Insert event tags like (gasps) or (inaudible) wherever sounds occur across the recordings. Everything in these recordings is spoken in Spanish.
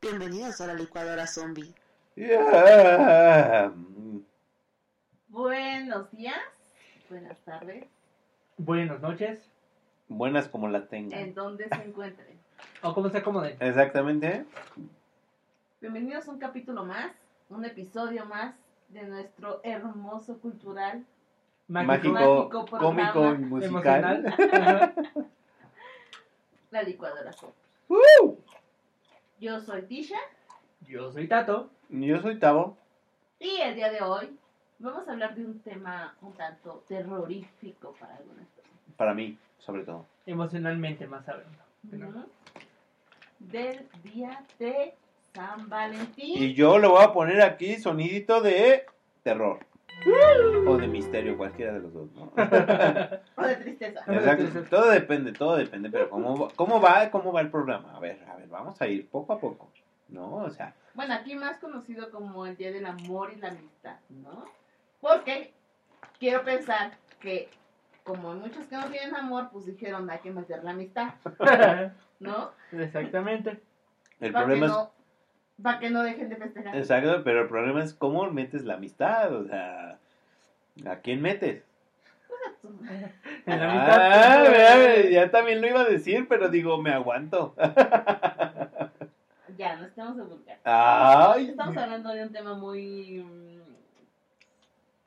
Bienvenidos a la licuadora zombie. Yeah. Buenos días, buenas tardes, Buenas noches, Buenas como la tengan. en donde se encuentren. o como se acomoden. Exactamente. Bienvenidos a un capítulo más, un episodio más de nuestro hermoso cultural. Mágico, Mágico programa cómico y musical. (laughs) (laughs) La licuadora zombie. Yo soy Tisha Yo soy Tato. Yo soy Tavo. y el día de hoy vamos a hablar de un tema un tanto terrorífico para algunas personas. Para mí, sobre todo. Emocionalmente más hablando. Del día de San Valentín. Y yo le voy a poner aquí sonidito de terror. O de misterio, cualquiera de los dos. ¿no? (laughs) O de tristeza. Exacto. Todo depende, todo depende. Pero ¿cómo, va- ¿cómo va cómo va el programa? A ver, a ver, vamos a ir poco a poco. ¿No? O sea, Bueno, aquí más conocido como el Día del Amor y la Amistad, ¿no? Porque quiero pensar que como hay muchos que no tienen amor, pues dijeron hay que meter la amistad, (laughs) ¿no? Exactamente. el Para problema es. no, para que no dejen de festejar. Exacto, pero el problema es cómo metes la amistad. O sea, ¿a quién metes? (laughs) En la Ah, mitad. vea, ya también lo iba a decir, pero digo, me aguanto. (laughs) Ya, no estamos de vulgar. Ay, Estamos hablando de un tema muy... mm,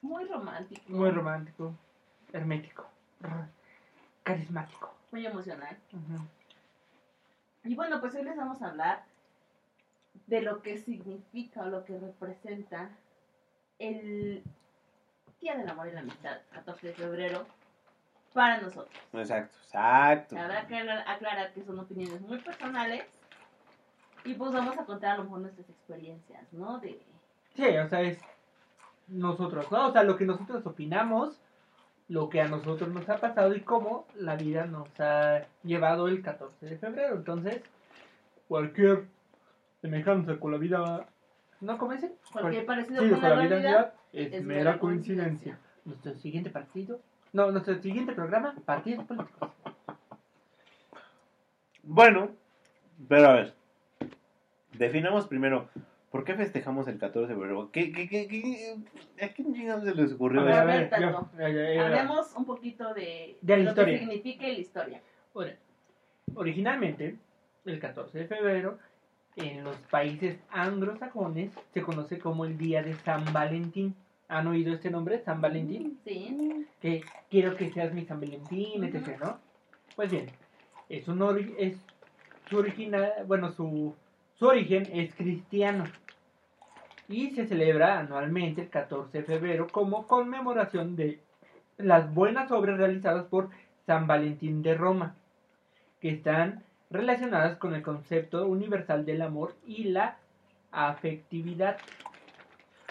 Muy romántico. Muy romántico, hermético, carismático. Muy emocional. Y bueno, pues hoy les vamos a hablar de lo que significa o lo que representa el Día del Amor y la Amistad, 14 de febrero, para nosotros. Exacto, exacto. Habrá que aclarar- que son opiniones muy personales y pues vamos a contar a lo mejor nuestras experiencias, ¿no? De, Sí, o sea, es nosotros, ¿no? O sea, lo que nosotros opinamos, lo que a nosotros nos ha pasado y cómo la vida nos ha llevado el 14 de febrero. Entonces, cualquier semejanza con la vida... ¿No, cómo dicen? cualquier parecido Sí, con la realidad. realidad es, es mera coincidencia. coincidencia. Nuestro siguiente partido... No, nuestro siguiente programa, partidos políticos. Bueno, pero a ver. Definamos primero, ¿por qué festejamos el 14 de febrero? ¿Qué, qué, qué, qué, ¿A quién chingados se les ocurrió A ver, eso? a ver, yo-. Hablemos un poquito de, De la lo historia. que significa la historia. Ahora, originalmente, el 14 de febrero, en los países anglosajones, se conoce como el Día de San Valentín. ¿Han oído este nombre, San Valentín? Sí. Que quiero que seas mi San Valentín, etc., ¿no? Pues bien, es un ori- es su original, bueno, su, su origen es cristiano y se celebra anualmente el 14 de febrero como conmemoración de las buenas obras realizadas por San Valentín de Roma, que están relacionadas con el concepto universal del amor y la afectividad,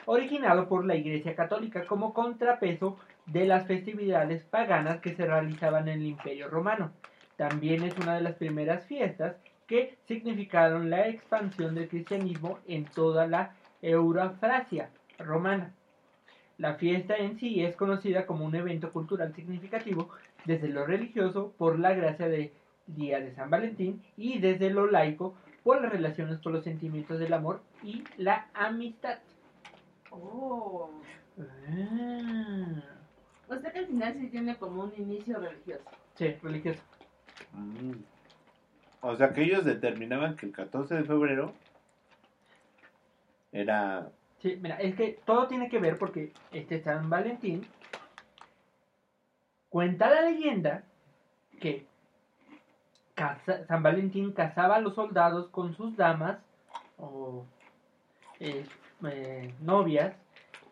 originado por la Iglesia Católica como contrapeso de las festividades paganas que se realizaban en el Imperio Romano. También es una de las primeras fiestas que significaron la expansión del cristianismo en toda la Eurafrasia romana. La fiesta en sí es conocida como un evento cultural significativo desde lo religioso por la gracia del Día de San Valentín y desde lo laico por las relaciones con los sentimientos del amor y la amistad. Oh. Ah, O sea que al final sí tiene como un inicio religioso. sí, religioso. Mm. O sea que ellos determinaban que el 14 de febrero era... Sí, mira, es que todo tiene que ver porque este San Valentín cuenta la leyenda que San Valentín casaba a los soldados con sus damas o eh, eh, novias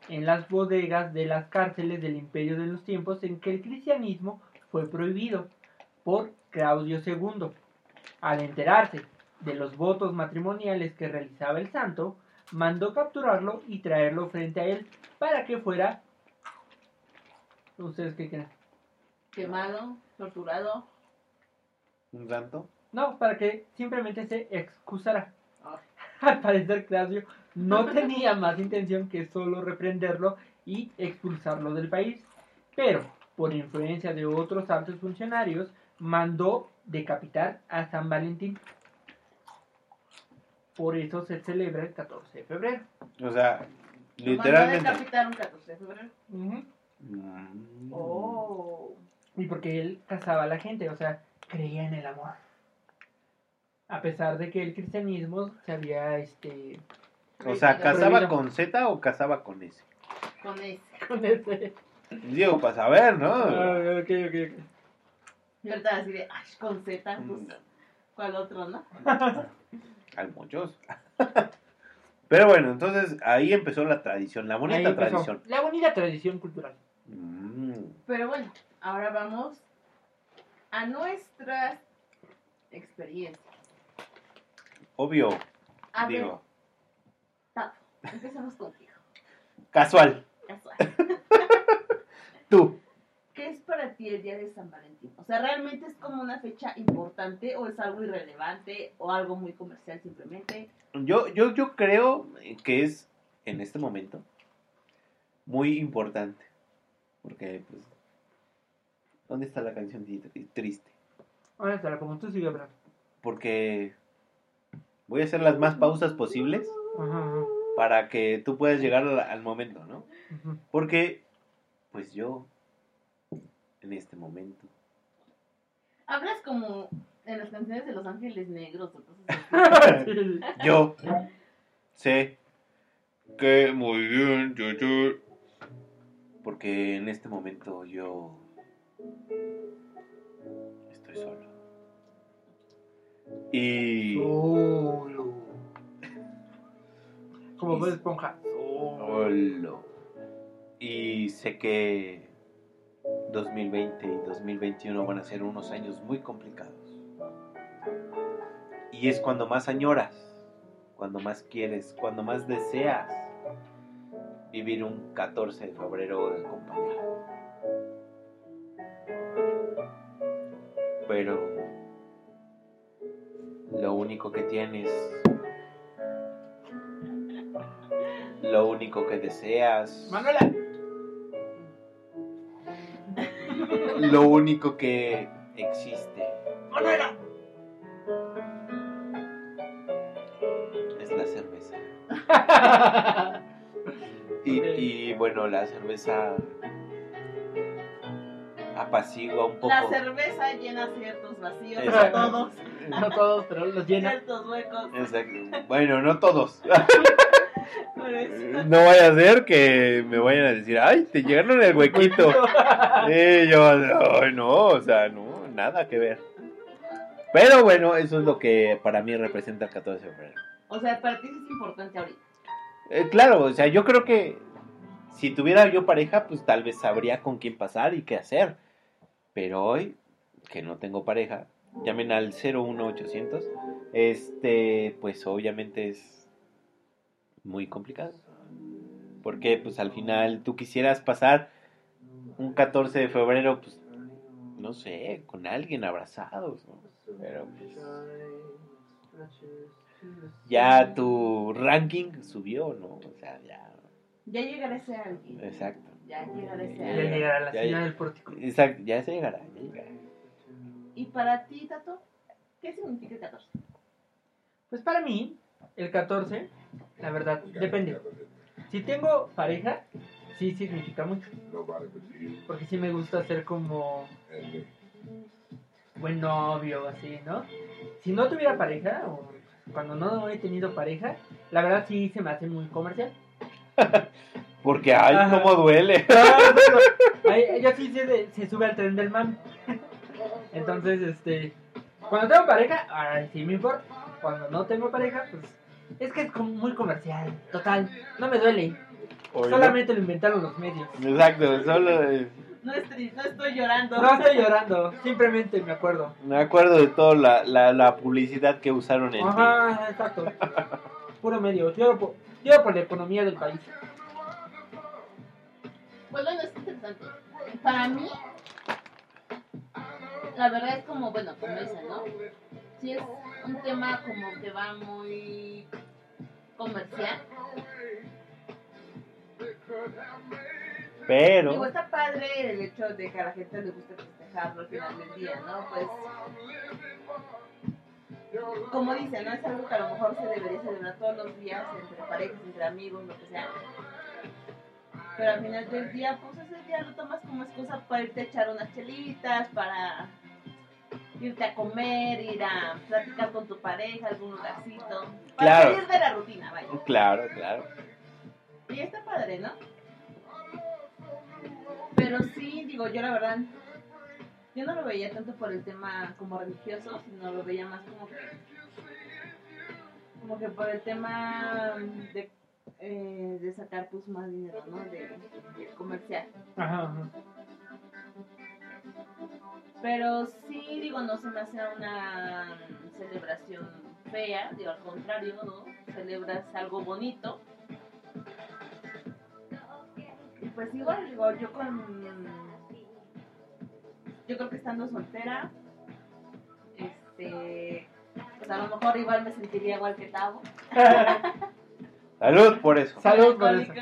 en las bodegas de las cárceles del imperio de los tiempos en que el cristianismo fue prohibido por Claudio II. Al enterarse de los votos matrimoniales que realizaba el santo, mandó capturarlo y traerlo frente a él para que fuera... ¿Ustedes qué creen? Quemado, torturado. Un santo. No, para que simplemente se excusara. Ah. (laughs) Al parecer Claudio no (laughs) tenía más intención que solo reprenderlo y expulsarlo del país, pero por influencia de otros altos funcionarios mandó decapitar a San Valentín. Por eso se celebra el 14 de febrero. O sea, Mandó literalmente. decapitar un 14 de febrero. Mm. Oh. Y porque él casaba a la gente, o sea, creía en el amor. A pesar de que el cristianismo se había, este... O sea, ¿casaba con Z o casaba con S? Con ese. Con ese... Digo, para saber, ¿no? Ah, ok, ok, ok. Y ahorita así de, ay, con Z, pues, Mm, ¿cuál otro, no? (laughs) Hay muchos. (laughs) Pero bueno, entonces ahí empezó la tradición, la bonita tradición. La bonita tradición cultural. Mm, Pero bueno, ahora vamos a nuestras experiencias. obvio, A digo, empecemos contigo. casual. Casual. (laughs) Tú. ¿Qué es para ti el día de San Valentín? O sea, ¿realmente es como una fecha importante o es algo irrelevante o algo muy comercial simplemente? Yo, yo, yo creo que es en este momento muy importante. Porque, pues, ¿dónde está la canción tri- triste? Ahora está, como tú sigue hablando. Porque voy a hacer las más pausas posibles Ajá, ajá, para que tú puedas llegar al, al momento, ¿no? Porque, pues yo, en este momento, Hablas como en las canciones de Los Ángeles Negros (laughs) yo sé que muy bien, yo, yo. Porque en este momento yo estoy solo. Y Solo. Como Bob Esponja. solo. Y sé que 2020 y 2021 van a ser unos años muy complicados. Y es cuando más añoras, cuando más quieres, cuando más deseas vivir un 14 de febrero acompañado. Pero lo único que tienes, lo único que deseas, Manuela. lo único que existe Manuela. es la cerveza. (laughs) Y, y, bueno, la cerveza apacigua un poco. La cerveza llena ciertos vacíos, no todos, No todos, pero los llena. ciertos huecos. Exacto. Bueno, no todos. (laughs) No vaya a ser que me vayan a decir, ay, te llegaron el huequito. (laughs) Y yo, "Ay, no, o sea, no, nada que ver. Pero bueno, eso es lo que para mí representa el 14 de febrero. O sea, para ti sí es importante ahorita. Eh, claro, o sea, yo creo que si tuviera yo pareja, pues tal vez sabría con quién pasar y qué hacer. Pero hoy, que no tengo pareja, llamen al 01800, este, pues obviamente es muy complicado. Porque pues al final tú quisieras pasar un 14 de febrero, pues, no sé, con alguien abrazados, ¿no? Pero pues, ya tu ranking subió, ¿no? O sea, ya, Ya llegará ese alguien. exacto. Ya llegará ese Ya alguien. llegará la Ya, ya. del pórtico. Exacto, ya se llegará, ya llegará. Y para ti, Tato, ¿qué significa el 14? Pues para mí, el 14, la verdad, depende. Si tengo pareja, sí significa mucho. Porque sí me gusta ser como buen novio, así, ¿no? Si no tuviera pareja, o cuando no he tenido pareja, la verdad sí se me hace muy comercial. (laughs) Porque, ay, Ajá. cómo duele. Ahí, (laughs) ella sí se, se sube al tren del man. Entonces, este, cuando tengo pareja, ay, sí me importa. Cuando no tengo pareja, pues es que es como muy comercial. Total, no me duele. Oye, Solamente lo inventaron los medios. Exacto, solo eh, No, estoy, no estoy llorando. No estoy llorando, simplemente me acuerdo. me acuerdo de toda la, la, la publicidad que usaron en ti. Ajá, exacto. (laughs) Puro medio. Lloro por, lloro por la economía del país. Pues bueno, es interesante. Para mí, la verdad es como, bueno, como dicen, ¿no? Sí es un tema como que va muy comercial. Pero, Digo, está padre el hecho de que a la gente le guste festejarlo al final del día, ¿no? Pues, como dice, ¿no? Es algo que a lo mejor se debería celebrar todos los días entre parejas, entre amigos, lo que sea. Pero al final del día, pues ese día lo tomas como excusa para irte a echar unas chelitas, para irte a comer, ir a platicar con tu pareja, algún lugarcito. Para Claro. salir de la rutina, vaya. claro, claro. Y está padre, ¿no? Pero sí, digo, yo la verdad, yo no lo veía tanto por el tema como religioso, sino lo veía más como que, como que por el tema de, eh, de sacar pues más dinero, ¿no? De, de comercial. Ajá, ajá. Pero sí, digo, no se me hace una celebración fea, digo, al contrario, ¿no? Celebras algo bonito. Y pues igual, digo, yo con... Yo creo que estando soltera, este... Pues a lo mejor igual me sentiría igual que Tavo. (laughs) Salud por eso. Salud por eso.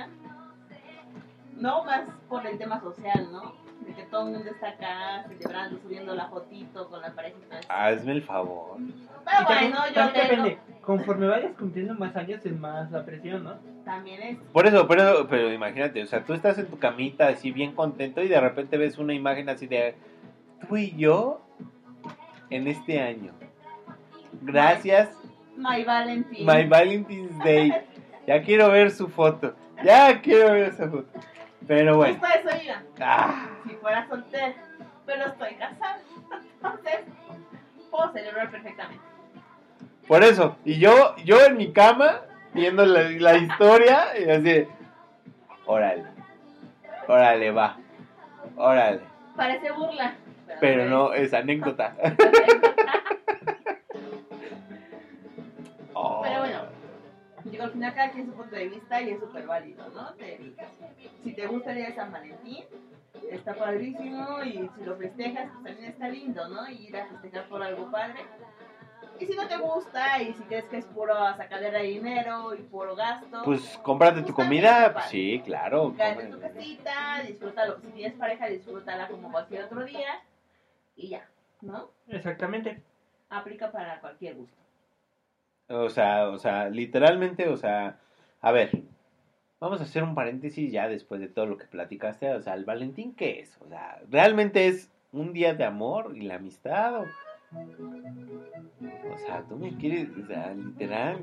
No, más por el tema social, ¿no? De que todo el mundo está acá celebrando, subiendo la fotito con la pareja y todo eso. Hazme el favor. Pero Y también, bueno, yo depende. Conforme vayas cumpliendo más años, es más la presión, ¿no? También es. Por eso, pero, pero imagínate, o sea, tú estás en tu camita así bien contento y de repente ves una imagen así de tú y yo en este año. Gracias, My Valentine. My Valentine's Day. (laughs) Ya quiero ver su foto. Ya quiero ver esa foto. Pero bueno. Justo eso iba. Ah, Si fuera soltera, pero estoy casada. Entonces, puedo celebrar perfectamente. por eso. Y yo, yo en mi cama, viendo la, la historia, y así, órale, órale, va, órale. Parece burla. Pero no, es anécdota. (laughs) digo, al final cada quien su punto de vista y es súper válido, ¿no? Te- si te gusta el día de San Valentín, está padrísimo y si lo festejas, pues también está lindo, ¿no? Y ir a festejar por algo padre. Y si no te gusta y si crees que es puro sacadera de dinero y puro gasto, Pues cómprate tu Pues comida, pues, sí, claro. en tu casita, disfrútalo. Si tienes pareja, disfrútala como cualquier otro día y ya, ¿no? Exactamente. Aplica para cualquier gusto. O sea, o sea, literalmente, o sea, a ver, vamos a hacer un paréntesis ya después de todo lo que platicaste. O sea, el Valentín, ¿qué es? O sea, ¿realmente es un día de amor y la amistad? O, o sea, tú me quieres, o sea, literal,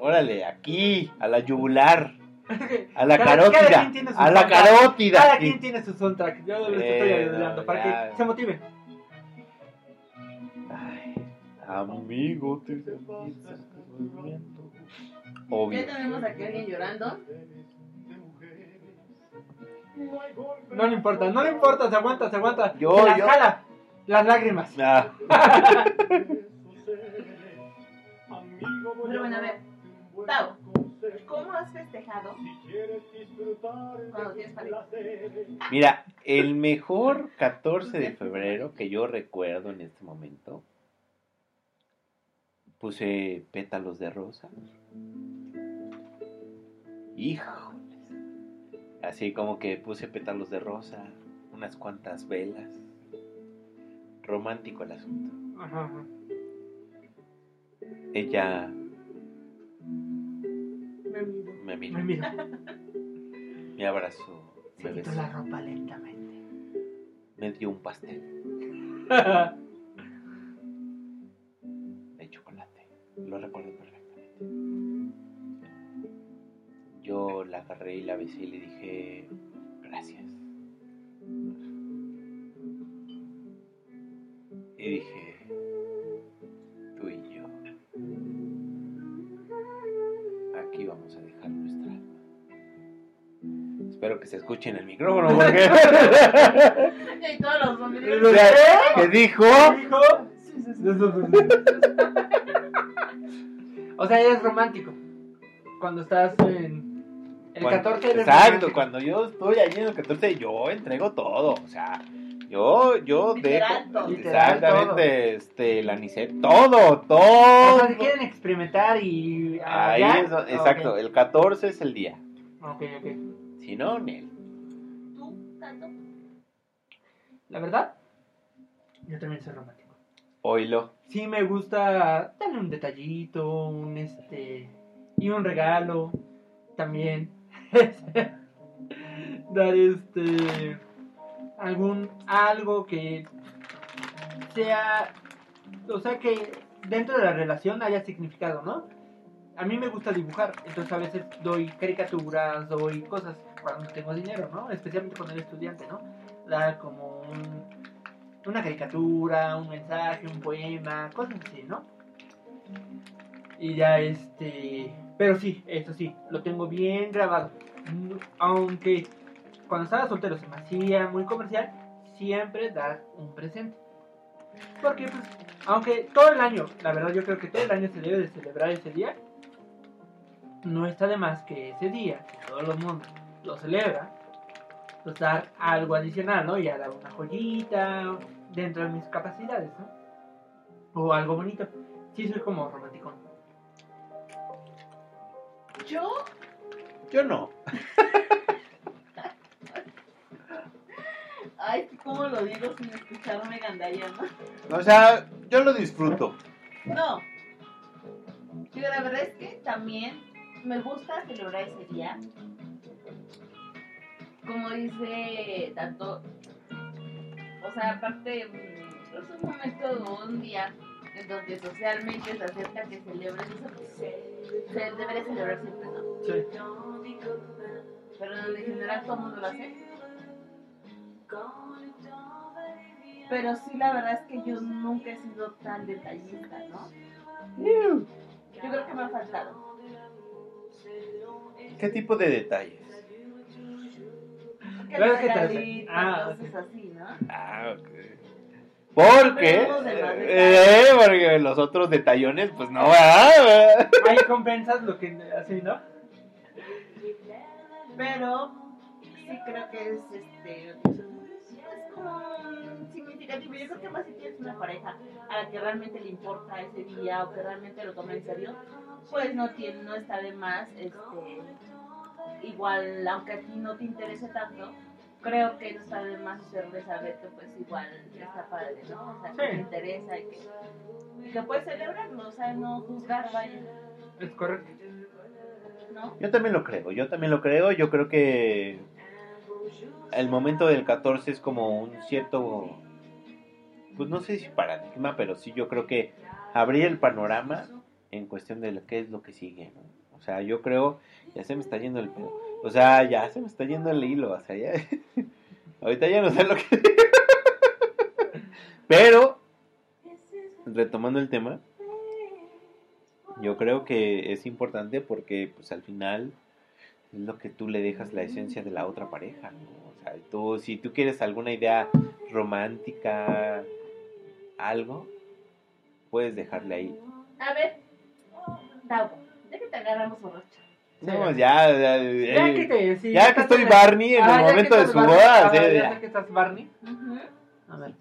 órale, aquí, a la yugular, (laughs) a la Cada- cada carótida, quien tiene su a la carótida. Cada quien tiene su soundtrack. Yo les Eh, estoy no, ayudando para ya. que se motiven. Ay, amigo, te Ya Obvio. tenemos aquí a alguien llorando. No le importa, no le importa, se aguanta, se aguanta. Yo, se las yo. jala. Las lágrimas. Ah, (laughs) Pero bueno, a ver, Tao, ¿cómo has festejado cuando tienes pareja? Mira, el mejor 14 de febrero que yo recuerdo en este momento, puse pétalos de rosa. Híjoles. Así como que puse pétalos de rosa, unas cuantas velas. Romántico el asunto. Ajá, ajá. Ella Me miro. me miró, Ay, mira. me (laughs) abrazó, Se me quitó besó, la ropa lentamente. me dio un pastel (laughs) Lo recuerdo perfectamente. Yo la agarré y la besé y le dije gracias. Y dije, tú y yo, aquí vamos a dejar nuestra alma. Espero que se escuche en el micrófono (laughs) porque... Y todos los (laughs) hombres. ¿Qué dijo? ¿Dijo? (laughs) O sea, es romántico. Cuando estás en el Cuando- 14 eres Exacto, romántico. cuando yo estoy allí en el 14 yo entrego todo, o sea, Yo, yo Literal, dejo. todo. Literal, Exactamente, este, el anisete. Todo, O todo. sea, si quieren experimentar y... ah, Ahí ¿ya? es donde- exacto, Ok, el 14 es el día. ok, ok. Si no, Nel. ¿Tú, Tato? La verdad, yo también soy romántico. Oílo. Sí me gusta darle un detallito, un este... Y un regalo también. (laughs) Dar este... Algún... Algo que sea... O sea que dentro de la relación haya significado, ¿no? A mí me gusta dibujar, entonces a veces doy caricaturas, doy cosas cuando tengo dinero, ¿no? Especialmente cuando era estudiante, ¿no? Dar como un, una caricatura, un mensaje, un poema, cosas así, ¿no? Y ya este... Pero sí, eso sí, lo tengo bien grabado. Aunque cuando estaba soltero se me hacía muy comercial, siempre dar un presente. Porque pues, aunque todo el año, la verdad yo creo que todo el año se debe de celebrar ese día, no está de más que ese día, que todo el mundo lo celebra, pues dar algo adicional, ¿no? Ya dar una joyita dentro de mis capacidades, ¿no? O algo bonito. Sí, soy como romántico. Yo, Yo no. (laughs) ay, ¿cómo lo digo sin escucharme gandallando? O sea, yo lo disfruto. No. Yo la verdad es que también me gusta celebrar ese día. Como dice tanto, o sea, aparte mm, es un momento o un día en donde socialmente se acepta que celebres eso, pues, se, se debería celebrar siempre, ¿no? Sí. Pero en general todo el mundo lo hace. Pero sí, la verdad es que yo nunca he sido tan detallista, ¿no? Yo creo que me ha faltado. ¿Qué tipo de detalles? Que Claro que te- ah, cosas así, ¿no? Ah, ok. Porque, eh, porque los otros detallones, pues no, ¿verdad? (laughs) Ahí compensas lo que así, ¿no? Pero sí creo que es este. Es como significativo. Yo creo que más si tienes una pareja a la que realmente le importa ese día o que realmente lo toma en serio, pues no tiene, no está de más, este. Igual, aunque a ti no te interese tanto, creo que no está de más hacerle saber que pues igual está padre, ¿no? O sea, que Sí. te interesa y que, y que puedes celebrarlo, o sea, no juzgar, vaya, Es correcto. ¿no? Yo también lo creo, yo también lo creo. Yo creo que el momento del 14 es como un cierto, pues no sé si paradigma, pero sí yo creo que abrir el panorama en cuestión de lo que es lo que sigue. ¿no? O sea, yo creo, ya se me está yendo el pedo. O sea, ya se me está yendo el hilo. O sea, ya. (laughs) Ahorita ya no sé lo que. (laughs) Pero, retomando el tema, yo creo que es importante porque, pues al final, es lo que tú le dejas la esencia de la otra pareja. O sea, tú, si tú quieres alguna idea romántica, algo, puedes dejarle ahí. A ver, que te agarramos borracho. No, ya, ya, Ya eh, que, te, sí, ya que estoy Barney en Ah, el ya momento de su Barney, boda, ah, sí, ya ya. sé que estás Barney. Ujú. A ver.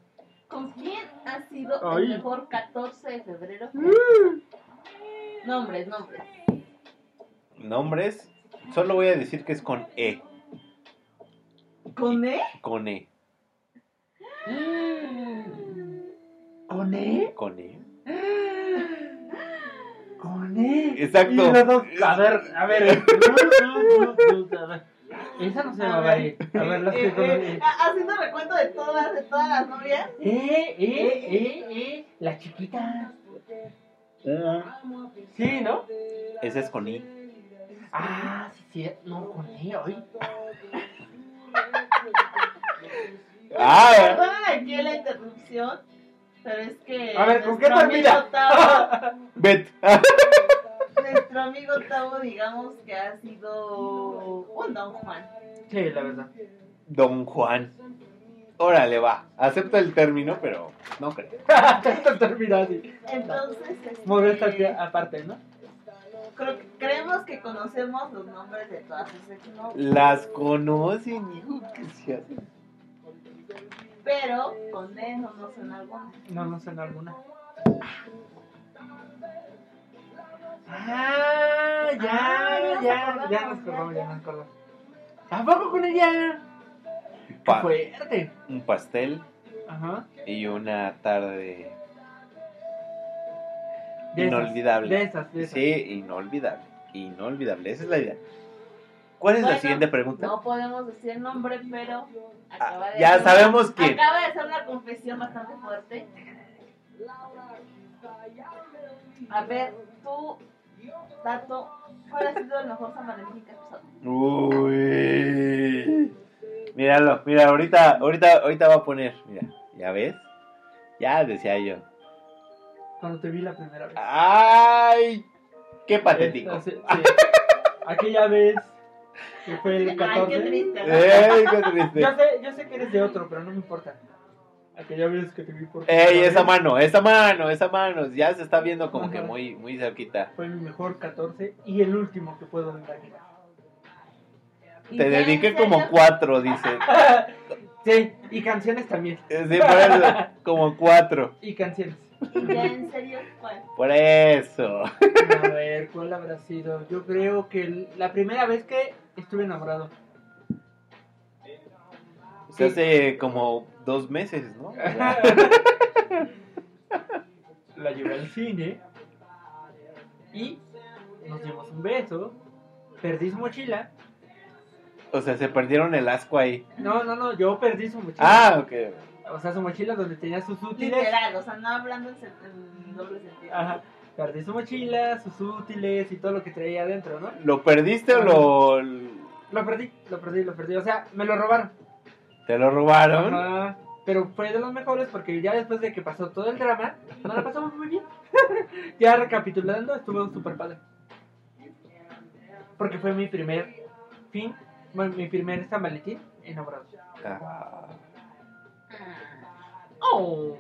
¿Con quién ha sido Ay. el mejor 14 de febrero? Nombres, nombres. Nombres, solo voy a decir que es con E. ¿Con E? Con E. (gasps) ¿Con E? Con E. Exacto. Y los dos- a ver, a ver. a ver. Esa no se A llama ver. A ver, las Eh, eh, ha- haciendo recuento de todas, de todas las novias. Eh, eh, eh, eh. La chiquita. Sí, ¿no? Ese es con I. Ah, sí, sí. No, con E, hoy. Ah, Perdonen aquí la interrupción, pero es que. A ver, ¿con qué nuestro amigo (laughs) termina? Bet. Nuestro amigo Tavo, digamos que ha sido un Don Juan. Sí, la verdad. Don Juan. Órale, va. Acepto el término, pero no creo. Esto termina así. Entonces, este, aparte, ¿no? creo creemos que conocemos los nombres de todas sus exnovias. Las conocen, hijo, que se hacen. Pero con D no nos en alguna. No, no sé en alguna. Ah, ya, Ah, ya ya, nos acordamos, nos ya, nos acordamos. ¿A poco con ella? ¡Qué Pa- fuerte! un pastel Ajá. y una tarde De esas, inolvidable. de esas, de esas. Sí, inolvidable. Inolvidable. Esa es la idea. ¿Cuál es Bueno, la siguiente pregunta? No podemos decir el nombre, pero acaba Ah, de ya hacer sabemos quién. Acaba de hacer una confesión bastante fuerte. A ver, tú, Tato, ¿cuál ha sido el mejor San Valentín que has pasado? Uy. Míralo, mira, ahorita, ahorita, ahorita va a poner. Mira, ¿ya ves? Ya decía yo. Cuando te vi la primera vez. ¡Ay! ¡Qué patético! Esta, (laughs) sí, sí. Aquella vez que fue el Ay, 14. qué triste. ¿no? ¡Ey, qué triste! Yo sé, yo sé que eres de otro, pero no me importa. Aquella vez que te vi por ¡Ey, esa mano, esa mano, esa mano! Ya se está viendo como que muy, muy cerquita. Fue mi mejor 14 y el último que puedo imaginar. ¿Y Te dediqué como cuatro, dice. (laughs) Sí, y canciones también. Sí, por eso, como cuatro. (laughs) Y canciones. ¿Y ya en serio cuál? Por eso. A ver, ¿cuál habrá sido? Yo creo que la primera vez que estuve enamorado. Hace como dos meses, ¿no? (laughs) La llevé al cine y nos dimos un beso. Perdí su mochila. O sea, se perdieron el asco ahí. No, no, no, yo perdí su mochila. Ah, ok. O sea, su mochila donde tenía sus útiles. Literal, o sea, no hablando en, en doble sentido. Ajá. Perdí su mochila, sus útiles y todo lo que traía adentro, ¿no? ¿Lo perdiste o lo, Lo perdí, lo perdí, lo perdí. O sea, me lo robaron. te lo robaron? Ajá. Pero fue de los mejores porque ya después de que pasó todo el drama, nos la pasamos muy bien. (laughs) ya recapitulando, estuvo súper padre. Porque fue mi primer fin, bueno, mi primer San Valentín enamorado. Ah, Ah. Oh.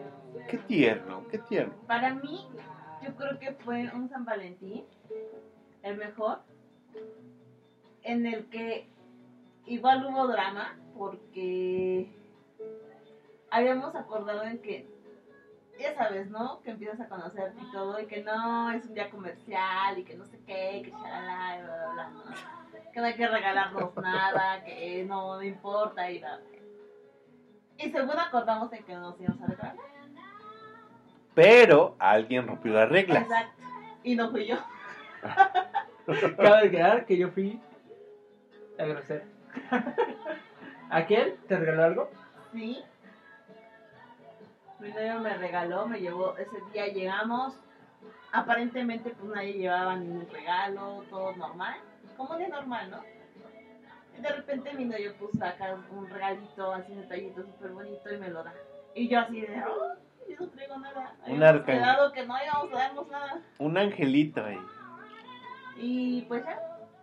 qué tierno, qué tierno. Para mí, yo creo que fue un San Valentín el mejor, en el que igual hubo drama, porque habíamos acordado en que, ya sabes, ¿no? Que empiezas a conocerte y todo, y que no es un día comercial, y que no sé qué, que chalala, bla, bla, bla, ¿no? Que no hay que regalarnos nada, que no, importa, y bla. Y según acordamos en que nos íbamos a regalar. Pero alguien rompió las reglas. Exacto. Y no fui yo. (laughs) Cabe quedar que yo fui a grosero. (laughs) ¿Aquel te regaló algo? Sí. Mi novio me regaló, me llevó, ese día llegamos. Aparentemente pues nadie llevaba ningún regalo, todo normal. Como de normal, ¿no? Y de repente mi novio puso saca un regalito así detallito súper bonito y me lo da. Y yo así de, oh, no traigo nada. Un arcángel. que no íbamos a darnos nada. Un angelito ahí. Y pues ya,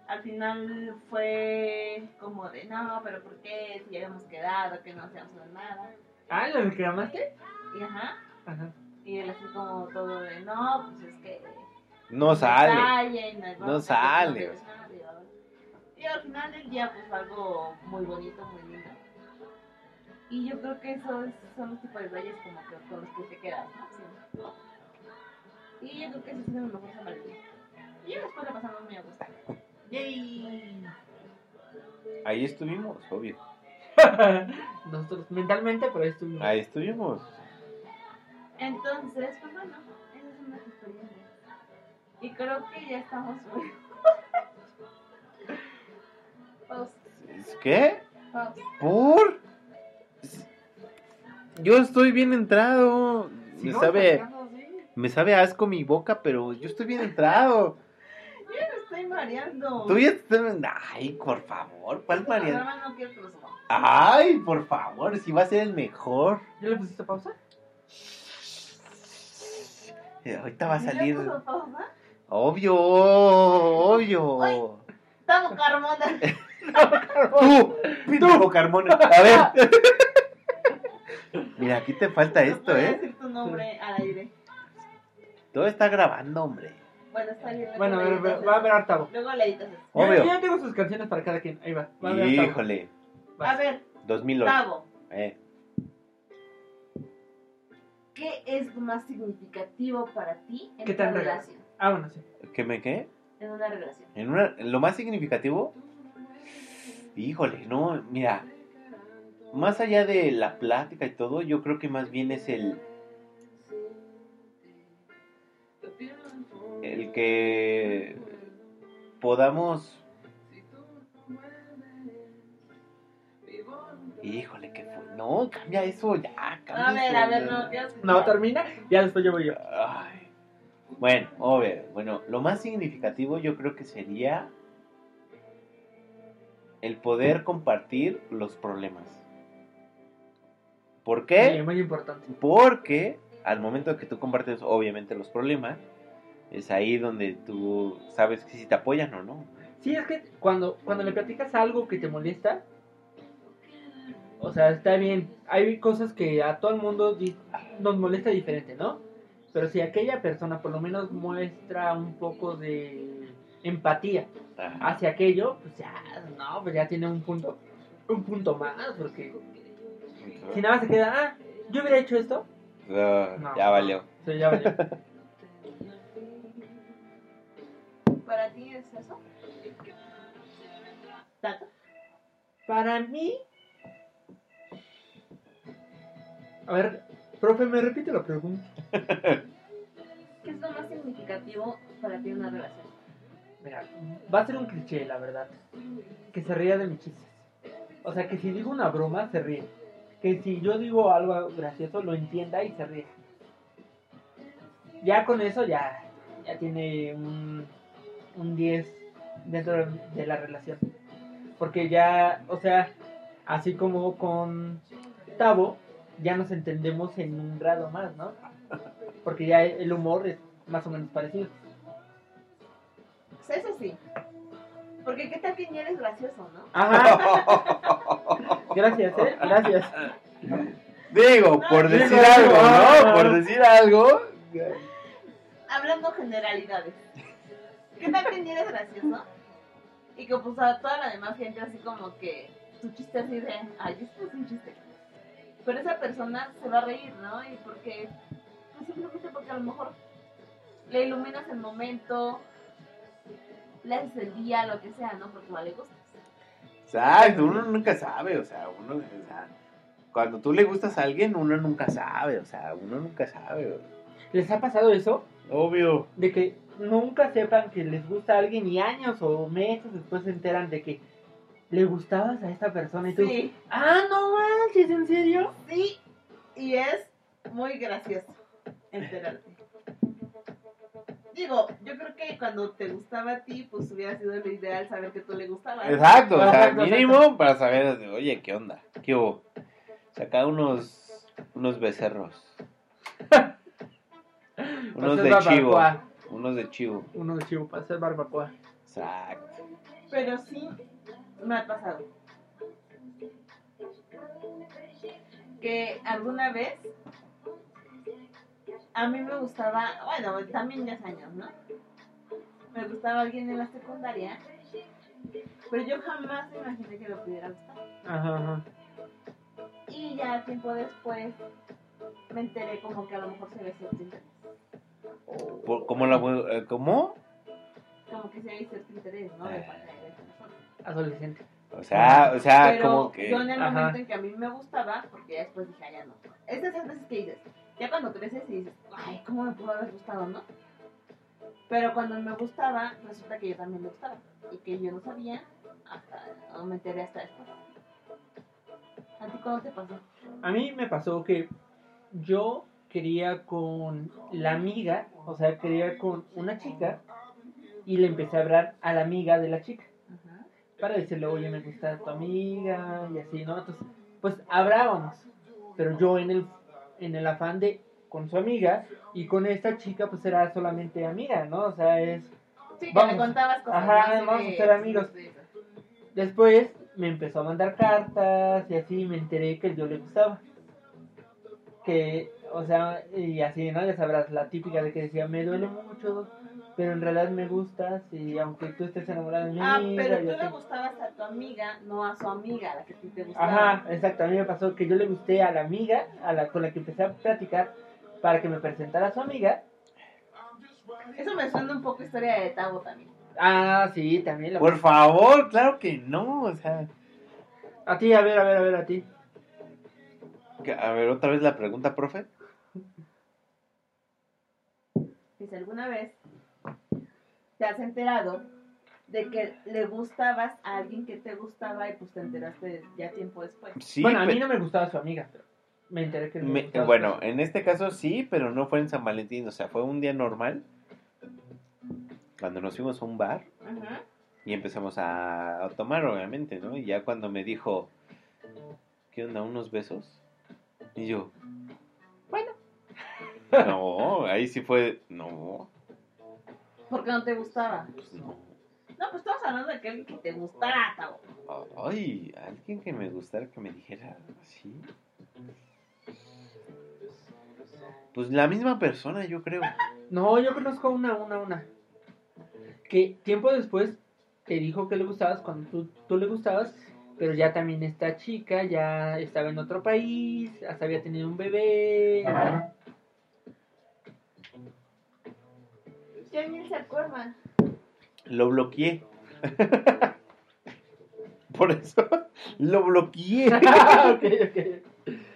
al final fue como de, no, pero ¿por qué? Si ya habíamos quedado, que no hacíamos nada. Ah, ¿lo reclamaste? Y ajá, Ajá. y él así como todo de, no, pues es que... No sale. no, sale, que o no debes nada", y al final del día pues fue algo muy bonito, muy lindo. Y yo creo que esos son los tipos de detalles como que con los que te quedas. Y yo creo que ese es el mejor San Valentín. Y después la pasamos muy a gusto. ¡Yay! Ahí estuvimos, obvio. (laughs) Nosotros mentalmente, pero ahí estuvimos. Ahí estuvimos. Entonces, pues bueno, esas son las experiencias. Y creo que ya estamos muy... (laughs) ¿Qué? pausa. ¿Por? Yo estoy bien entrado. Me sabe, sí. me sabe asco mi boca, pero yo estoy bien entrado. (laughs) Yo me estoy mareando. Tú ya estás... Ay, por favor, ¿cuál no subamos. Ay, por favor, si va a ser el mejor. ¿Ya le pusiste pausa? Eh, Ahorita va a ¿Ya salir. puso pausa? Obvio, obvio. Estamos Carmona. (laughs) Tú, tú, Carmona. A ver. (laughs) Mira, aquí te falta No esto, ¿eh? decir tu nombre al aire. Todo está grabando, hombre. Bueno, está bien. luego Bueno, a le ver, editas va a ver octavo. Luego le editas eso. Yo, Obvio. yo ya tengo sus canciones para cada quien. Ahí va. va a ver octavo. Híjole. Vas. A ver, 2008. Tavo, Eh. ¿qué es lo más significativo para ti en ¿Qué una tan relación? Ah, bueno, sí. ¿Qué me qué? En una relación. En una, lo más significativo, híjole, no, mira, más allá de la plática y todo, yo creo que más bien es el, el que podamos, híjole, que fue, no, cambia eso ya, cambia A ver, eso, a ver, ya. no, escuchar. No, termina, ya después yo voy yo. Ay. Bueno, a ver, bueno, lo más significativo yo creo que sería el poder compartir los problemas. ¿Por Sí, qué? muy importante. Porque al momento que tú compartes obviamente los problemas, es ahí donde tú sabes que si te apoyan o no. Sí, es que cuando, cuando le platicas algo que te molesta, o sea, está bien. Hay cosas que a todo el mundo nos molesta diferente, ¿no? Pero si aquella persona por lo menos muestra un poco de empatía. Hacia aquello, pues ya, no, pues ya tiene un punto, un punto más, porque si nada más se queda, ah, yo hubiera hecho esto, No. ya valió. sí, ya valió. (laughs) ¿Para ti es eso? ¿Tato? Para mí, a ver, profe, me repite la pregunta. ¿Qué es lo más significativo para ti en una relación? Mira, va a ser un cliché, la verdad. Que se ría de mis chistes. O sea, que si digo una broma, se ríe. Que si yo digo algo gracioso, lo entienda y se ríe. Ya con eso, ya, ya tiene un, un 10 dentro de, la relación. Porque ya, o sea, así como con Tavo, ya nos entendemos en un grado más, ¿no? Porque ya el humor es más o menos parecido. Pues eso sí. Porque qué tal que ni eres gracioso, ¿no? Ajá. (laughs) Gracias, eh. Gracias. Digo, por Digo decir algo, algo, ah. ¿no? Por decir algo. Hablando generalidades. ¿Qué tal que ni eres gracioso? Y que pues a toda la demás gente así como que tu chiste así de, ay, esto es un chiste. Pero esa persona se va a reír, ¿no? Y porque, pues simplemente porque a lo mejor le iluminas el momento, le haces el día, lo que sea, ¿no? Porque vale gustas. Exacto, uno nunca sabe, o sea, uno, o sea, cuando tú le gustas a alguien, uno nunca sabe, o sea, uno nunca sabe. ¿Les ha pasado eso? Obvio. De que nunca sepan que les gusta a alguien y años o meses después se enteran de que le gustabas a esta persona y tú. Sí, Ah, no manches, ¿en serio? sí, y es muy gracioso enterarte. Digo, yo creo que cuando te gustaba a ti, pues hubiera sido lo ideal saber que tú le gustabas. Exacto, o sea, mínimo para saber, oye, ¿qué onda? ¿Qué hubo? Saca unos, unos becerros. (laughs) unos de chivo. barbacoa. Unos de chivo. Uno de chivo para hacer barbacoa. Exacto. Pero sí me ha pasado. Que alguna vez a mí me gustaba, bueno, también ya hace años, ¿no? Me gustaba alguien en la secundaria, pero yo jamás me imaginé que me pudiera gustar. Ajá, ajá. Y ya tiempo después me enteré como que a lo mejor se ve cierto interés. Por- ¿Cómo la voy- eh, ¿Cómo? Como que se ve cierto interés, ¿no? De Eh. parte de esa persona. Adolescente. O sea, o sea, Pero como que... yo en el Ajá. momento en que a mí me gustaba, porque ya después dije, ah, ya no. Es de esas veces que dices, ya cuando creces y dices, ay, ¿cómo me pudo haber gustado, no? Pero cuando me gustaba, resulta que yo también me gustaba. Y que yo no sabía, hasta, no me enteré hasta después. ¿A ti cómo te pasó? A mí me pasó que yo quería con la amiga, o sea, quería con una chica y le empecé a hablar a la amiga de la chica Ajá. para decirle, oye, me gusta tu amiga y así, ¿no? Entonces, pues hablábamos, pero yo en el, en el afán de con su amiga y con esta chica pues era solamente amiga, ¿no? O sea, es... Sí, que Vamos. me contabas cosas. Ajá, vamos de- a ser amigos. de. Después me empezó a mandar cartas y así me enteré que yo le gustaba. Que, o sea, y así, ¿no? Ya sabrás, la típica de que decía, me duele mucho, pero en realidad me gustas y aunque tú estés enamorada de mi Ah, pero tú así. le gustabas a tu amiga, no a su amiga, a la que a ti te gustaba. Ajá, exacto, a mí me pasó que yo le gusté a la amiga a la con la que empecé a platicar, para que me presentara a su amiga. Eso me suena un poco historia de Tavo también. Ah, sí, también. La... Por favor, claro que no, o sea... A ti, a ver, a ver, a ver, a ti. A ver, otra vez la pregunta, profe. Si alguna vez te has enterado de que le gustabas a alguien que te gustaba y pues te enteraste ya tiempo después. Sí, bueno, a mí no me gustaba su amiga, pero me enteré que me- gustaba su bueno, en este caso sí, pero no fue en San Valentín, o sea, fue un día normal. Cuando nos fuimos a un bar Ajá. y empezamos a, a tomar, obviamente, ¿no? Y ya cuando me dijo, ¿qué onda? ¿Unos besos? Y yo, Bueno, (laughs) no, ahí sí fue, no, porque no te gustaba. pues no. No, pues estamos hablando de que alguien que te gustara, Tavo. Ay, alguien que me gustara que me dijera así. Pues la misma persona, yo creo. No, yo conozco una, una, una. Que tiempo después te dijo que le gustabas cuando tú, tú le gustabas, pero ya también esta chica ya estaba en otro país, hasta había tenido un bebé. Ya ni él se acuerda. Lo bloqueé. (laughs) Por eso lo bloqueé. (laughs)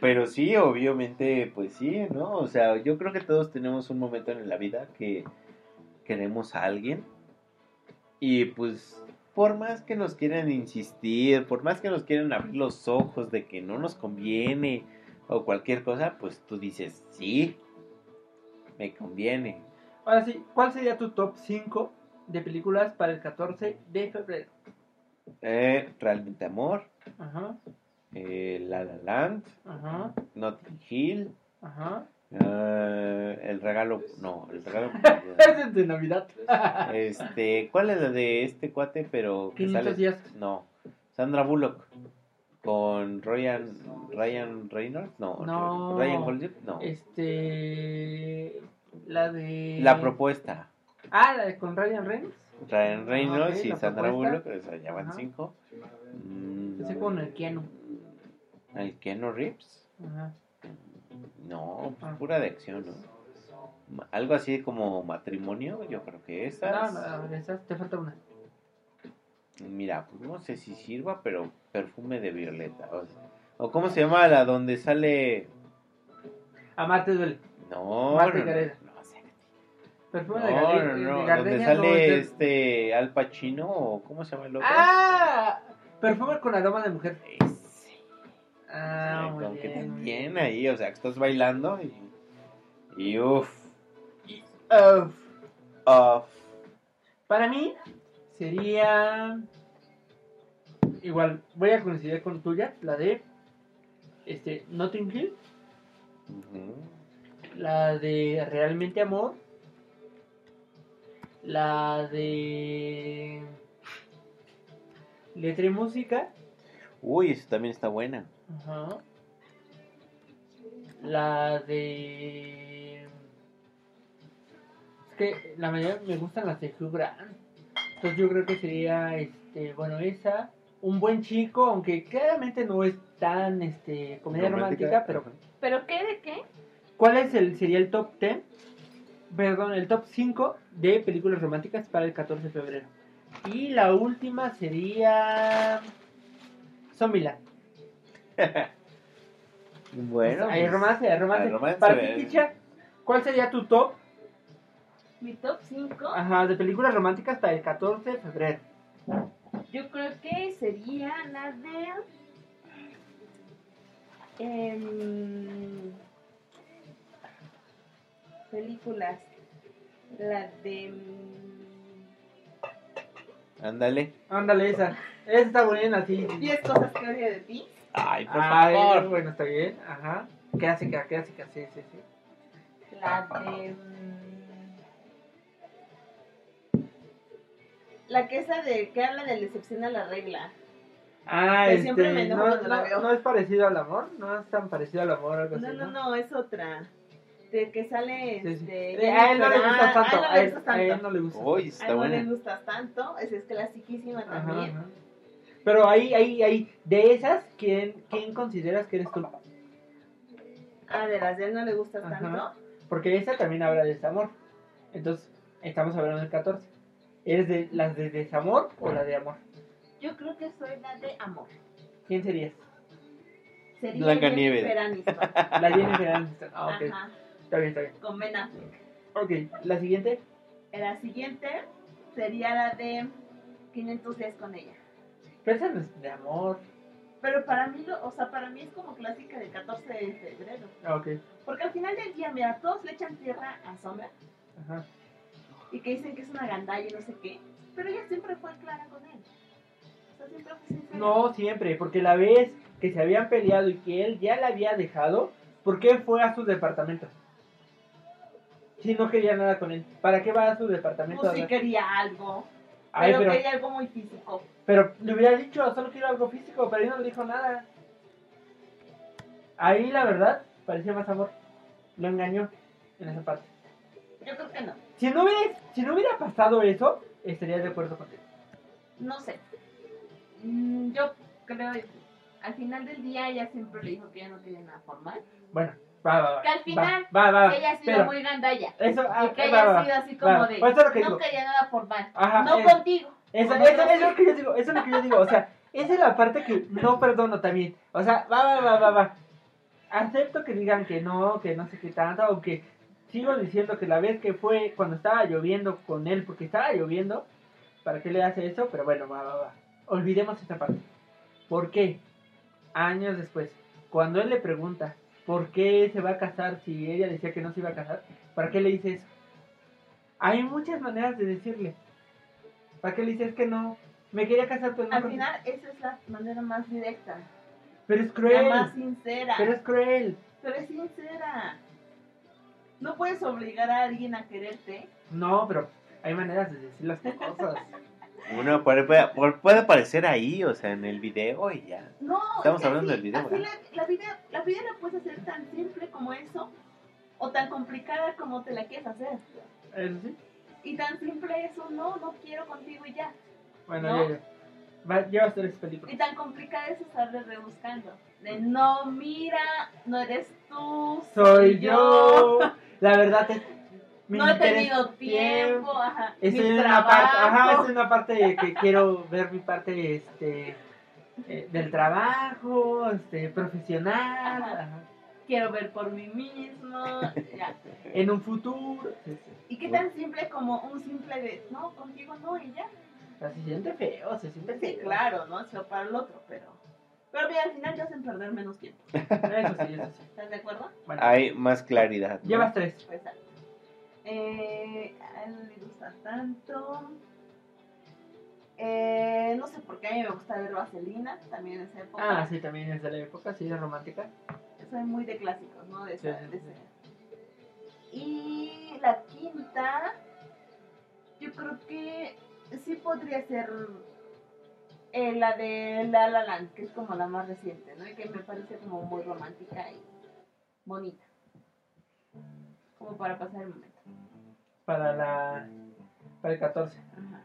Pero sí, obviamente, pues sí, ¿no? O sea, yo creo que todos tenemos un momento en la vida que queremos a alguien. Y pues, por más que nos quieran insistir, por más que nos quieran abrir los ojos de que no nos conviene o cualquier cosa, pues tú dices, sí, me conviene. Ahora sí, ¿cuál sería tu top 5 de películas para el 14 de febrero? Eh, realmente amor, Ajá, eh, La La Land, ajá, Notting Hill, ajá. eh, el regalo, no, el regalo. (laughs) Es de Navidad. Este, ¿cuál es la de este cuate? Pero que 500 sale. días. No, Sandra Bullock con Ryan Ryan Reynolds, no, No. Ryan Goldberg, no. Este. La de. La propuesta. Ah, la de con Ryan Reynolds. Ryan Reynolds ok, y Sandra. Bullock, sea, ya van Ajá. cinco. Mm, con el Keanu. ¿El Keanu Reeves? Ajá. No, pues Ah. pura de acción, ¿no? Algo así como matrimonio, yo creo que No, esas. no, a ver, esas, te falta una. Mira, pues no sé si sirva, pero perfume de violeta. O, o cómo se llama la donde sale. Amarte duele. No, no, no. Perfume de, No, Gale- no, de no, donde gardenia. no, sale es de- este Al Pacino o cómo se llama el otro. ¡Ah! Perfume con aroma de mujer. Ese. Ah, Ay, muy como que te ahí, o sea, que estás bailando y. Y uff. Uf. uff. Para mí sería igual, voy a coincidir con tuya, la de este Notting Hill, la de Realmente Amor, la de Letra y Música, Uy, esa también está buena. ajá, la de es que la mayoría me gustan las de Hugh Grant. Entonces yo creo que sería, este, bueno, esa, un buen chico, aunque claramente no es tan, este, comedia romántica, pero Ajá. ¿Pero qué de qué? ¿cuál es el, sería el top 10? Perdón, el top 5 de películas románticas para el 14 de febrero. Y la última sería Zombieland. (laughs) Bueno. hay pues, romance, hay romance. hay romance, Para eh. ti, Ticha, ¿cuál sería tu top Mi top 5, ajá, de películas románticas para el 14 de febrero? yo creo que sería la de. em, películas. La de. mm, Ándale. Ándale, esa. Esa está buena, sí. sí. 10 cosas que odio de ti. Ay, por Ay, favor. Bueno, está bien. Ajá. Clásica, clásica, sí, sí, sí. La de. mm, La que esa de que habla de la excepción a la regla. Ah, Que este, siempre me enojo no, cuando la no- veo. no es parecido al amor, no es tan parecido al amor, algo No, así. no, no, es otra. De que sale. Sí, sí. Este, Eh, a él no le Jennifer- gusta tanto, A a él no le gusta a él tanto. no le A él no gustas tanto. Esa es clasiquísima Ajá, también. ajá. Pero ahí, ahí, ahí, de esas, ¿quién, quién consideras que eres tú? Ah, de las de él no le gustas Ajá. tanto. Porque esa también habla de desamor. Entonces, estamos hablando del 14. ¿Eres de las de desamor o la de amor? Yo creo que soy la de amor. ¿Quién serías? Sería Blancanieves. Jennifer Aniston. (laughs) La Jennifer Aniston. Ah, ok. Ajá, Está bien, está bien. con Ben Affleck. Ok, la siguiente. La siguiente sería la de 500 días con ella. Pero esa no es de amor. Pero para mí, lo- o sea, para mí es como clásica del 14 de febrero. Ah, ok. Porque al final del día, mira, todos le echan tierra a Sombra Ajá. y que dicen que es una gandalla y no sé qué. Pero ella siempre fue clara con él. O sea, siempre fue sincera. No, siempre, porque la vez que se habían peleado y que él ya la había dejado, ¿por qué fue a su departamento? Si no quería nada con él, ¿para qué va a su departamento? Pues a sí quería algo. Ay, pero, pero, quería algo muy físico. pero le hubiera dicho, solo quiero algo físico, pero él no le dijo nada. Ahí la verdad, parecía más amor. Lo engañó en esa parte. Yo creo que no. Si no hubiera, si no hubiera pasado eso, estaría de acuerdo contigo. No sé. Mm, Yo creo al final del día ella siempre le dijo que ella no quería nada formal. Bueno, va, va, va. Que al final va, va, va, ella ha sido pero muy gandalla. eso, ah, y que va, ella va, ha sido así como va. de. Pues eso es lo que no digo. quería nada formal. Ajá, no eh, contigo. Eso, eso, eso es lo que yo digo, eso es lo que yo digo, o sea, esa es la parte que no perdono también. O sea, va, va, va, va, va. Acepto que digan que no, que no sé qué tanto, aunque sigo diciendo que la vez que fue cuando estaba lloviendo con él, porque estaba lloviendo, ¿para qué le hace eso? Pero bueno, va, va, va. Olvidemos esta parte. ¿Por qué? Años después, cuando él le pregunta por qué se va a casar si ella decía que no se iba a casar, ¿para qué le dice eso? Hay muchas maneras de decirle. ¿Para qué le dices que no? Me quería casar, pero no. Al final, esa es la manera más directa. Pero es La cruel. más sincera. Pero es cruel. Pero es sincera. No puedes obligar a alguien a quererte. No, pero hay maneras de decir las cosas. (laughs) Uno puede, puede, puede aparecer ahí, o sea, en el video y ya. No, Estamos es que hablando así- del video, así la, la vida, la vida la puedes hacer tan simple como eso, o tan complicada como te la quieres hacer. Eso sí. Y tan simple eso, no, no quiero contigo y ya. Bueno, ¿No? ya, ya. Va, llevas tres películas. Y tan complicada es estarle rebuscando. De no, mira, no eres tú, Soy yo. (laughs) La verdad es. Mi No he tenido tiempo, ajá. Estoy mi en una parte, ajá, trabajo. estoy en una parte que quiero ver mi parte este eh, del trabajo, este profesional, Ajá. ajá. Quiero ver por mí mismo. (laughs) ya. en un futuro. sí, sí. ¿Y qué tan simple como un simple de, no, contigo no y ya? Se siente feo, se siente Sí, feo. claro, ¿no? Eso para el otro, pero... Pero mira, al final te hacen perder menos tiempo. (laughs) Eso sí, eso sí. ¿Estás de acuerdo? Bueno, Hay más claridad. ¿no? llevas tres. Pues exacto. Eh, a él no le gusta tanto. Eh, no sé por qué a mí me gusta ver Vaselina, también en esa época. Ah, sí, también es de la época, sí, es romántica. Soy muy de clásicos, ¿no? De esa- Sí, sí, de sí. ese- Y la quinta, yo creo que sí podría ser eh, la de La La Land, que es como la más reciente, ¿no? Y que me parece como muy romántica y bonita. Como para pasar el momento. Para la. Para el 14. Ajá.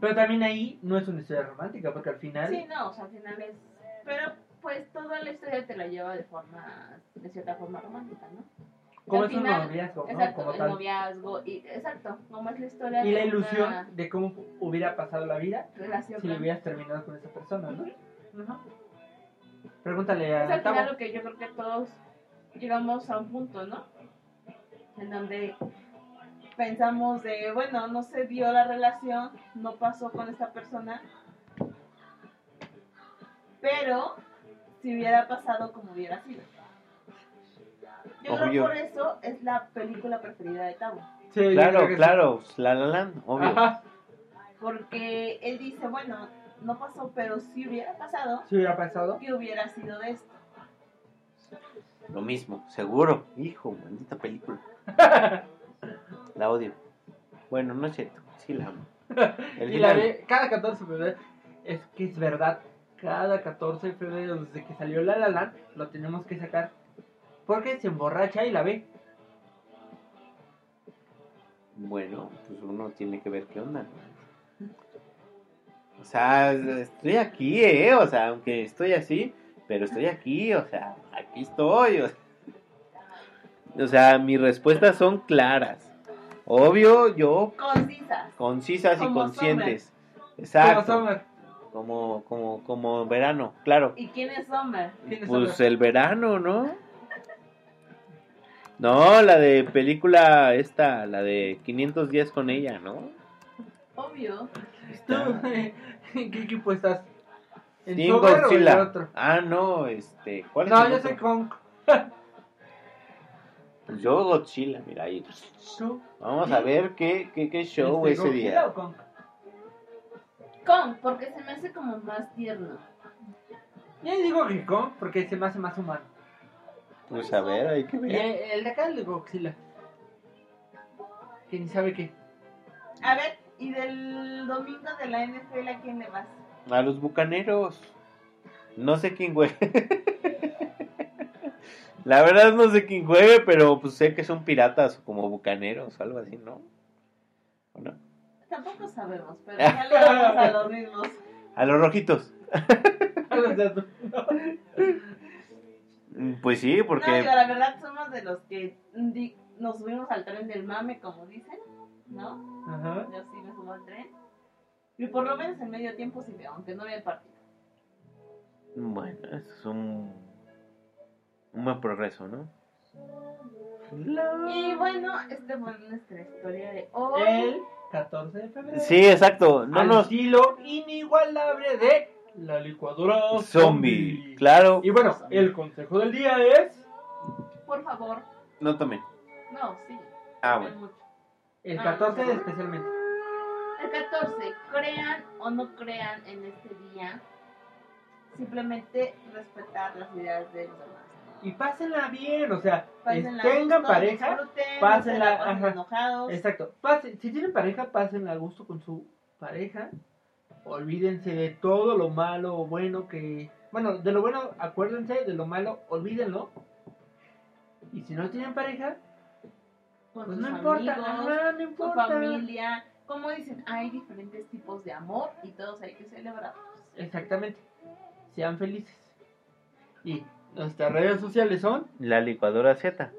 Pero también ahí no es una historia romántica, porque al final. Sí, no, o sea, al final es... Pero pues toda la historia te la lleva de forma, de cierta forma romántica, ¿no? como al es un noviazgo, ¿no? Exacto, Como el tal. noviazgo, y, exacto, como es la historia Y la ilusión una de cómo hubiera pasado la vida relación. si con- hubieras terminado con esa persona, ¿no? Pregúntale Es a al Tavo. final lo que yo creo que todos llegamos a un punto, ¿no? En donde pensamos de, bueno, no se dio la relación, no pasó con esta persona, pero si hubiera pasado como hubiera sido. Yo creo Obvio. por eso es la película preferida de Tavo. Sí, creo Claro, que sí. claro, La La Land, obvio. Ajá. Porque él dice, bueno, no pasó, pero si hubiera pasado, Si hubiera pasado. ¿qué hubiera sido de esto? Lo mismo, seguro. Hijo, maldita película. (laughs) La odio. Bueno, no es cierto, sí la amo. El Y la ve cada 14 de febrero. Es que es verdad. Cada 14 de febrero, desde que salió La La Land, lo tenemos que sacar. Porque se emborracha y la ve. Bueno, pues uno tiene que ver qué onda. ¿no? O sea, estoy aquí, ¿eh? O sea, aunque estoy así, pero estoy aquí, o sea, aquí estoy. o sea. O sea, mis respuestas son claras. Obvio, yo Concisas. concisas y Como conscientes. Exacto. Summer. Como, como, como verano, claro. ¿Y quién es Summer? ¿Quién es Pues Summer? el verano, ¿no? No, la de película esta, la de 500 días con ella, ¿no? Obvio. ¿Tú, (laughs) ¿En qué equipo estás? ¿En Team Godzilla. otro? Ah, no, este, ¿cuál es No, el yo otro? soy Kong. Pues yo Godzilla, mira ahí. ¿Tú? Vamos ¿Sí? a ver qué, qué, qué show ¿Este ese Godzilla día. o Kong? Kong, porque se me hace como más tierno. Yo digo que Kong porque se me hace más humano. Pues a ver, hay que Y ver. el, el de acá es el de Godzilla. Que ni sabe qué. A ver, ¿y del domingo de la NFL a quién le vas? A los bucaneros. No sé quién juegue. (laughs) La verdad no sé quién juegue, pero pues sé que son piratas o como bucaneros o algo así, ¿no? ¿O no? Tampoco sabemos, pero ya le vamos a los mismos. (laughs) A los rojitos. (laughs) Pues sí, No, porque la verdad somos de los que nos subimos al tren del mame, como dicen, ¿no? Ajá. Yo sí me subo al tren. Y por lo menos en medio tiempo sí veo, aunque no vea el partido. bueno, eso es un un buen progreso, ¿no? Y bueno, este fue nuestra historia de hoy. El 14 de febrero. Sí, exacto. No al nos estilo inigualable de la licuadora zombie, claro. Y bueno, el consejo del día es Por favor, No tomen. no, sí. Ah, bueno. mucho. el Ah, 14 ¿no? especialmente. El 14, crean o no crean en este día, simplemente respetar las ideas de los demás. Y pásenla bien, o sea, Pásenla es- tengan gusto, pareja. pásenla, la enojados. Exacto. Si tienen pareja, pásenla a gusto con su pareja. Olvídense de todo lo malo o bueno que... Bueno, de lo bueno acuérdense, de lo malo olvídenlo. Y si no tienen pareja, Con pues sus no importa, ajá, no importa. familia. Como dicen, hay diferentes tipos de amor y todos hay que celebrarlos. Exactamente. Sean felices. Y nuestras redes sociales son, La licuadora Z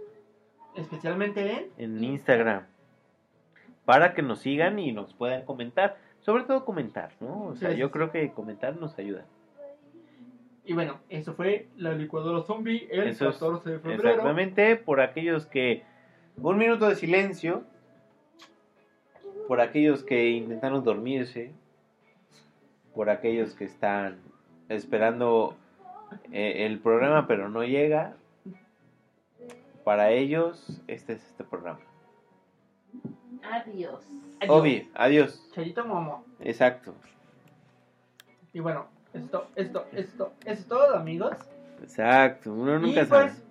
especialmente en... en Instagram. Para que nos sigan y nos puedan comentar. Sobre todo comentar, ¿no? O sea, Sí, sí, yo creo que comentar nos ayuda. Y bueno, eso fue la licuadora zombie el Eso es- 14 de febrero. Exactamente, por aquellos que... Un minuto de silencio. Por aquellos que intentaron dormirse. Por aquellos que están esperando eh, el programa pero no llega. Para ellos, este es este programa. Adiós. Adiós. Obi, adiós. Chayito Momo. Exacto. Y bueno, esto, esto, esto, es todo, amigos. Exacto. Uno nunca y sabe. pues,